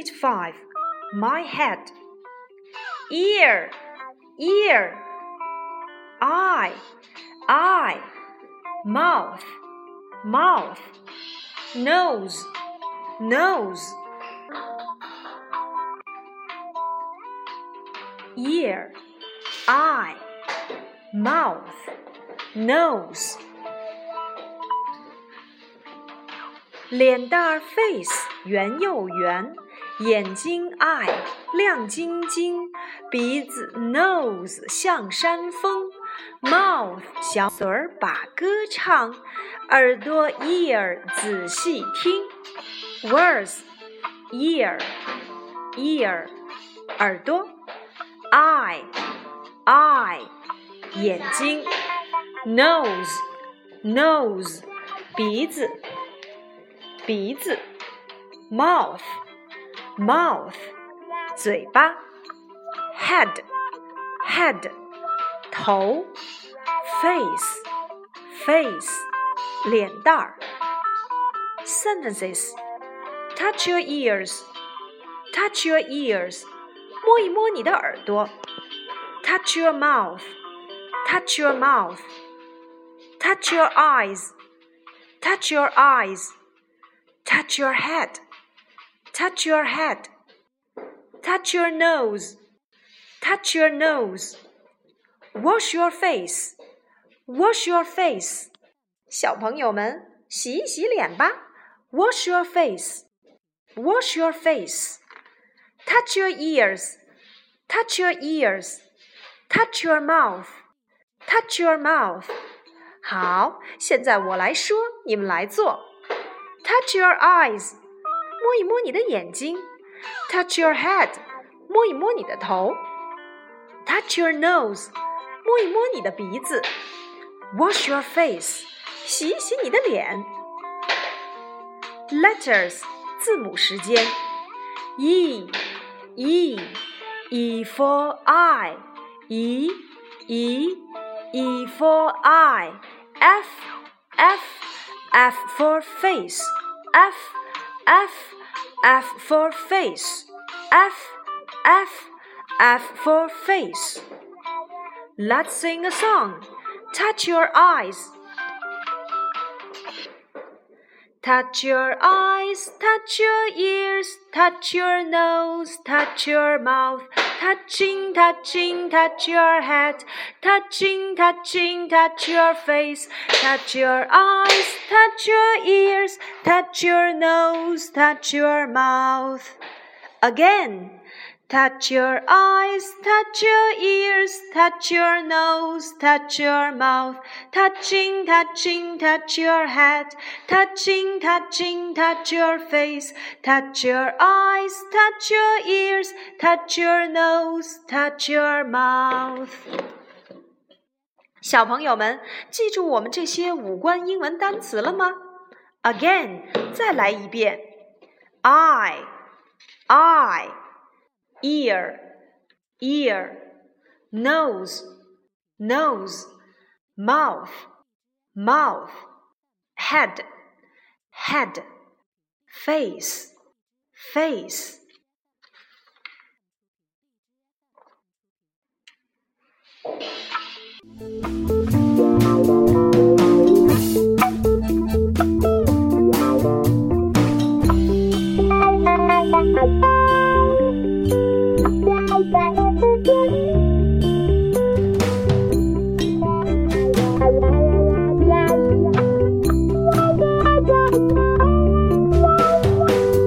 Unit 5 My head. Ear, ear. Eye, eye. Mouth, mouth. Nose, nose. Ear, eye, mouth, nose. 脸蛋儿 face 圆又圆， 眼睛 eye 亮晶晶，鼻子 nose 像山峰，mouth 小嘴儿把歌唱，耳朵 ear 仔细听，words ear ear 耳朵，eye eye 眼睛，nose nose 鼻子。鼻子，mouth mouth 嘴巴，head head 头，face face 脸蛋儿。Sentences touch your ears touch your ears 摸一摸你的耳朵，touch your mouth touch your mouth touch your eyes touch your eyes Touch your head. Touch your head. Touch your nose. Touch your nose. Wash your face. Wash your face. 小朋友们，洗一洗脸吧。Wash your face. Wash your face. Touch your ears. Touch your ears. Touch your mouth. Touch your mouth. 好，现在我来说，你们来做。Touch your eyes， 摸一摸你的眼睛；touch your head，摸一摸你的头；touch your nose，摸一摸你的鼻子；wash your face。洗一洗你的脸。Letters，字母时间。E，e e for eye e e e for eye f f f for face f F, F for face. F, F, F for face. Let's sing a song. Touch your eyes. Touch your eyes, touch your ears, touch your nose, touch your mouth, touching, touching, touch your head, touching, touching, touch your face, touch your eyes, touch your ears, touch your nose, touch your mouth again. Touch your eyes, touch your ears, touch your nose, touch your mouth, touching, touching, touch your head, touching, touching, touch your face, touch your eyes, touch your ears, touch your nose, touch your mouth. 小朋友们，记住我们这些五官英文单词了吗？Again，再来一遍。eye。，eye，I。ear, ear, nose, nose, mouth, mouth, head, head, face, face.